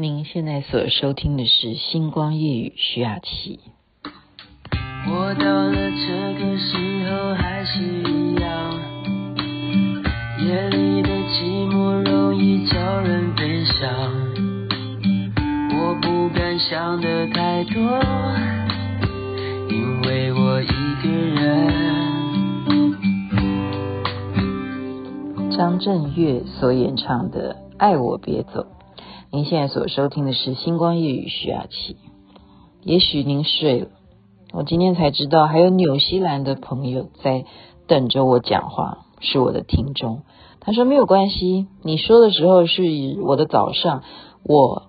您现在所收听的是《星光夜雨》徐雅琪。我到了这个时候还是一样，夜里的寂寞容易叫人悲伤。我不敢想的太多，因为我一个人。张震岳所演唱的《爱我别走》，您现在所收听的是《星光夜语》徐雅琪。也许您睡了，我今天才知道还有纽西兰的朋友在等着我讲话，是我的听众。他说没有关系，你说的时候是我的早上，我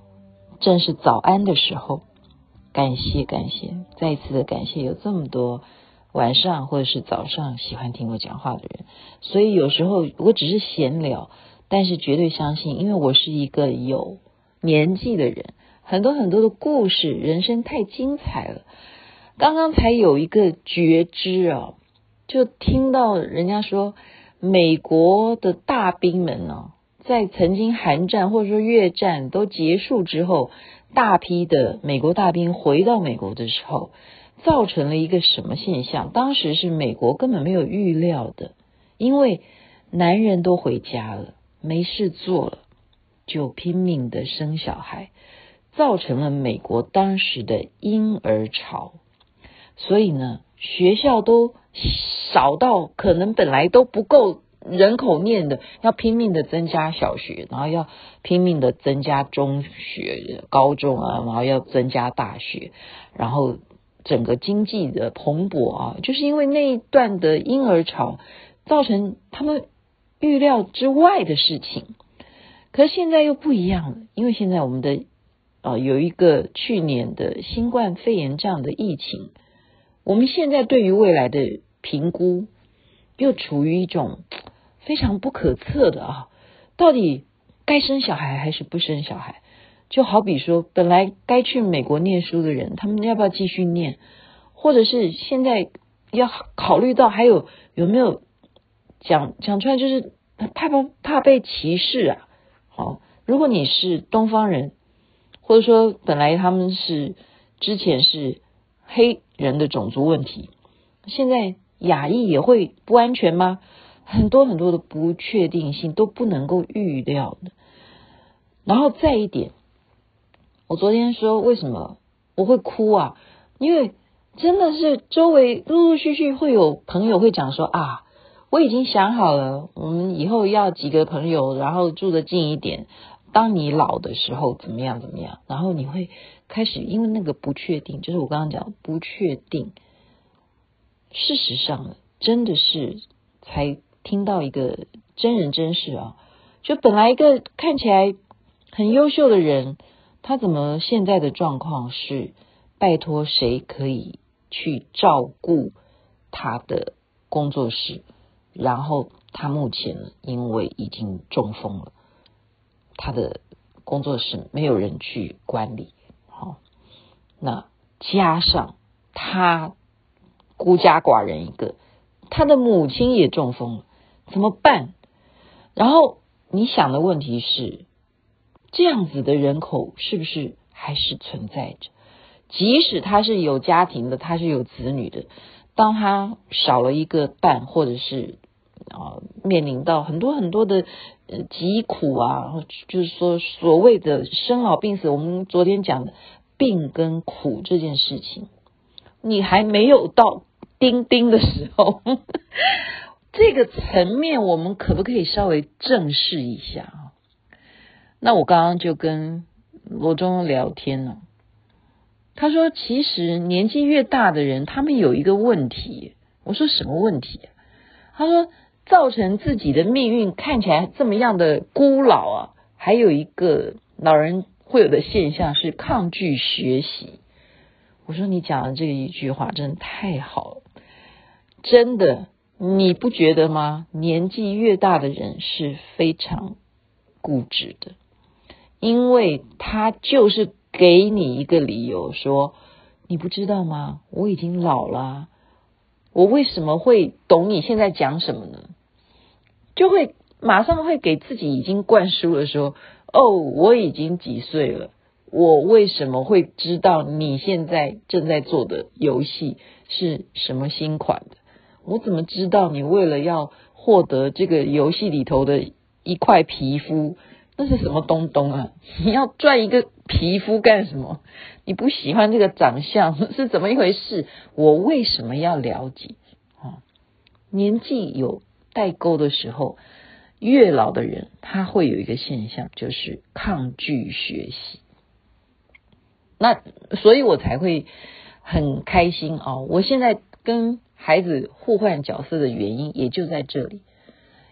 正是早安的时候。感谢感谢，再一次的感谢，有这么多。晚上或者是早上喜欢听我讲话的人，所以有时候我只是闲聊，但是绝对相信，因为我是一个有年纪的人，很多很多的故事，人生太精彩了。刚刚才有一个觉知啊，就听到人家说，美国的大兵们呢，在曾经韩战或者说越战都结束之后，大批的美国大兵回到美国的时候。造成了一个什么现象？当时是美国根本没有预料的，因为男人都回家了，没事做了，就拼命的生小孩，造成了美国当时的婴儿潮。所以呢，学校都少到可能本来都不够人口念的，要拼命的增加小学，然后要拼命的增加中学、高中啊，然后要增加大学，然后。整个经济的蓬勃啊，就是因为那一段的婴儿潮，造成他们预料之外的事情。可是现在又不一样了，因为现在我们的啊有一个去年的新冠肺炎这样的疫情，我们现在对于未来的评估又处于一种非常不可测的啊，到底该生小孩还是不生小孩？就好比说，本来该去美国念书的人，他们要不要继续念？或者是现在要考虑到还有有没有讲讲出来，就是怕不怕被歧视啊？好，如果你是东方人，或者说本来他们是之前是黑人的种族问题，现在亚裔也会不安全吗？很多很多的不确定性都不能够预料的。然后再一点。我昨天说为什么我会哭啊？因为真的是周围陆陆续续会有朋友会讲说啊，我已经想好了，我们以后要几个朋友，然后住得近一点。当你老的时候怎么样怎么样？然后你会开始因为那个不确定，就是我刚刚讲不确定。事实上，真的是才听到一个真人真事啊，就本来一个看起来很优秀的人。他怎么现在的状况是拜托谁可以去照顾他的工作室？然后他目前因为已经中风了，他的工作室没有人去管理。好，那加上他孤家寡人一个，他的母亲也中风了，怎么办？然后你想的问题是？这样子的人口是不是还是存在着？即使他是有家庭的，他是有子女的，当他少了一个伴，或者是啊、面临到很多很多的呃疾苦啊，就是说所谓的生老病死，我们昨天讲的病跟苦这件事情，你还没有到钉钉的时候，这个层面我们可不可以稍微正视一下啊？那我刚刚就跟罗中聊天了，他说，其实年纪越大的人，他们有一个问题。我说什么问题？他说，造成自己的命运看起来这么样的孤老啊，还有一个老人会有的现象是抗拒学习。我说你讲的这一句话真的太好了，真的，你不觉得吗？年纪越大的人是非常固执的。因为他就是给你一个理由说，你不知道吗？我已经老了，我为什么会懂你现在讲什么呢？就会马上会给自己已经灌输了说，哦，我已经几岁了，我为什么会知道你现在正在做的游戏是什么新款的？我怎么知道你为了要获得这个游戏里头的一块皮肤，那是什么东东啊？你要赚一个皮肤干什么？你不喜欢这个长相 是怎么一回事？我为什么要了解？啊，年纪有代沟的时候，越老的人他会有一个现象，就是抗拒学习。那所以我才会很开心啊！我现在跟孩子互换角色的原因也就在这里，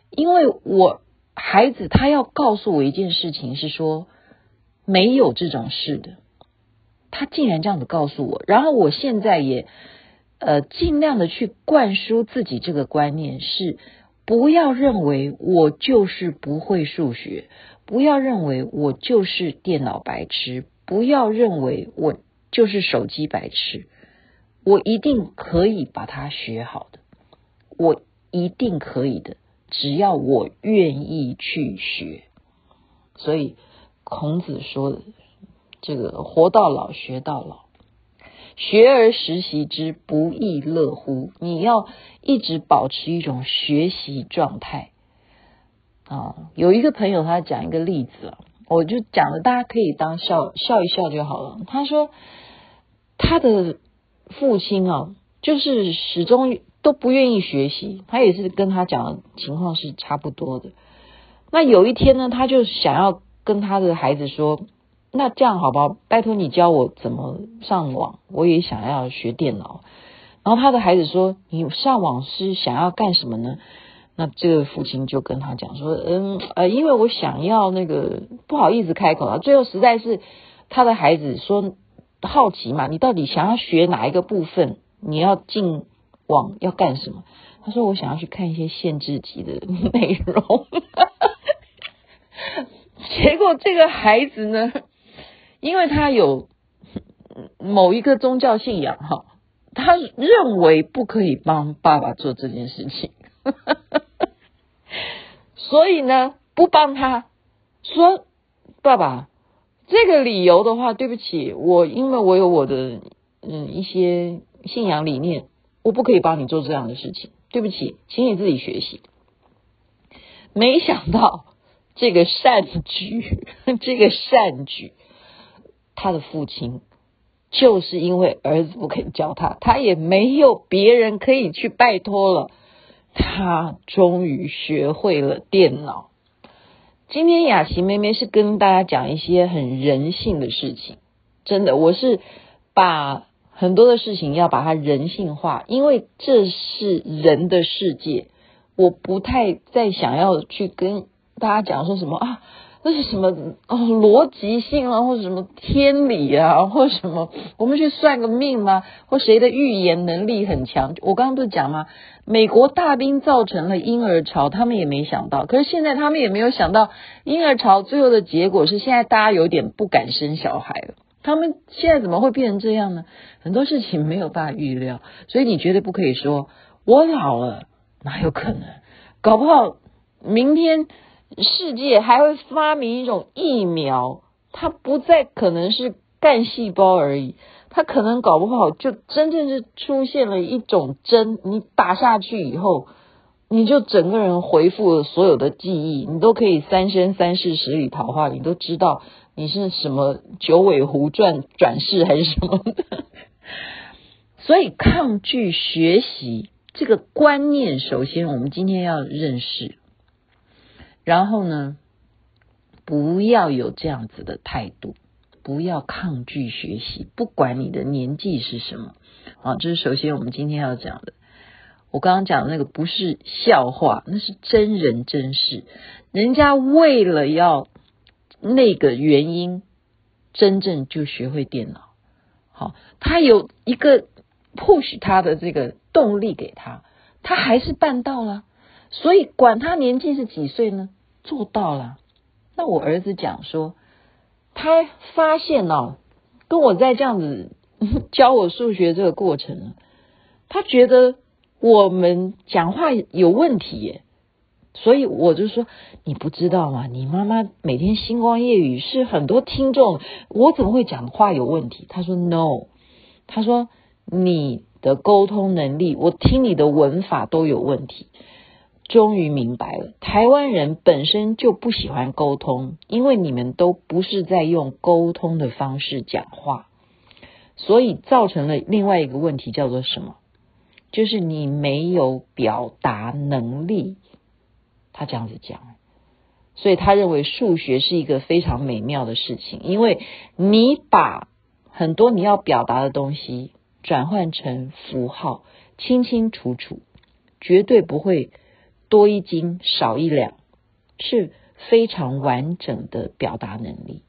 因为我孩子他要告诉我一件事情，是说没有这种事的。他竟然这样子告诉我，然后我现在也呃尽量的去灌输自己这个观念，是不要认为我就是不会数学，不要认为我就是电脑白痴。不要认为我就是手机白痴，我一定可以把它学好的，我一定可以的，只要我愿意去学。所以孔子说的这个“活到老，学到老，学而时习之，不亦乐乎”，你要一直保持一种学习状态啊。有一个朋友他讲一个例子。我就讲了，大家可以当笑笑一笑就好了。他说，他的父亲啊，就是始终都不愿意学习，他也是跟他讲的情况是差不多的。那有一天呢，他就想要跟他的孩子说：“那这样好不好？拜托你教我怎么上网，我也想要学电脑。”然后他的孩子说：“你上网是想要干什么呢？”那这个父亲就跟他讲说，嗯呃，因为我想要那个不好意思开口了。最后实在是他的孩子说好奇嘛，你到底想要学哪一个部分？你要进网要干什么？他说我想要去看一些限制级的内容。结果这个孩子呢，因为他有某一个宗教信仰哈，他认为不可以帮爸爸做这件事情。所以呢，不帮他说，爸爸，这个理由的话，对不起，我因为我有我的嗯一些信仰理念，我不可以帮你做这样的事情，对不起，请你自己学习。没想到这个善举，这个善举，他的父亲就是因为儿子不肯教他，他也没有别人可以去拜托了。他终于学会了电脑。今天雅琪妹妹是跟大家讲一些很人性的事情，真的，我是把很多的事情要把它人性化，因为这是人的世界，我不太再想要去跟大家讲说什么啊。那是什么哦？逻辑性啊，或者什么天理啊，或者什么？我们去算个命吗？或谁的预言能力很强？我刚刚不是讲吗？美国大兵造成了婴儿潮，他们也没想到。可是现在他们也没有想到，婴儿潮最后的结果是现在大家有点不敢生小孩了。他们现在怎么会变成这样呢？很多事情没有办法预料，所以你绝对不可以说我老了，哪有可能？搞不好明天。世界还会发明一种疫苗，它不再可能是干细胞而已，它可能搞不好就真正是出现了一种针，你打下去以后，你就整个人恢复了所有的记忆，你都可以三生三世十里桃花，你都知道你是什么九尾狐转转世还是什么的。所以抗拒学习这个观念，首先我们今天要认识。然后呢，不要有这样子的态度，不要抗拒学习，不管你的年纪是什么。啊，这是首先我们今天要讲的。我刚刚讲的那个不是笑话，那是真人真事。人家为了要那个原因，真正就学会电脑。好，他有一个 push 他的这个动力给他，他还是办到了。所以管他年纪是几岁呢？做到了，那我儿子讲说，他发现哦，跟我在这样子 教我数学这个过程，他觉得我们讲话有问题耶，所以我就说，你不知道吗？你妈妈每天星光夜语是很多听众，我怎么会讲话有问题？他说 no，他说你的沟通能力，我听你的文法都有问题。终于明白了，台湾人本身就不喜欢沟通，因为你们都不是在用沟通的方式讲话，所以造成了另外一个问题，叫做什么？就是你没有表达能力。他这样子讲，所以他认为数学是一个非常美妙的事情，因为你把很多你要表达的东西转换成符号，清清楚楚，绝对不会。多一斤少一两，是非常完整的表达能力。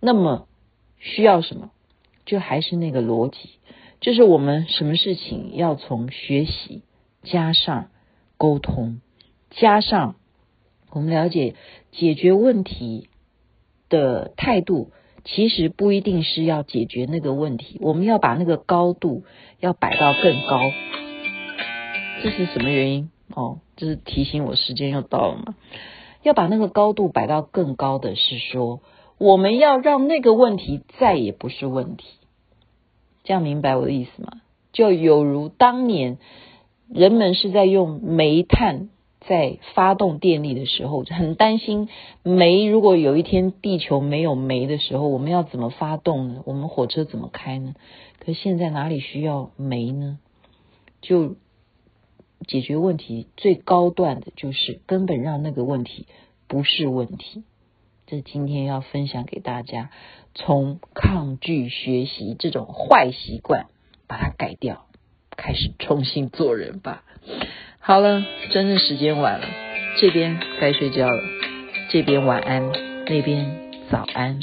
那么需要什么？就还是那个逻辑，就是我们什么事情要从学习加上沟通，加上我们了解解决问题的态度，其实不一定是要解决那个问题，我们要把那个高度要摆到更高。这是什么原因？哦，这是提醒我时间又到了嘛？要把那个高度摆到更高的是说，我们要让那个问题再也不是问题。这样明白我的意思吗？就有如当年人们是在用煤炭在发动电力的时候，很担心煤如果有一天地球没有煤的时候，我们要怎么发动呢？我们火车怎么开呢？可现在哪里需要煤呢？就。解决问题最高段的就是根本让那个问题不是问题。这是今天要分享给大家，从抗拒学习这种坏习惯把它改掉，开始重新做人吧。好了，真的时间晚了，这边该睡觉了，这边晚安，那边早安。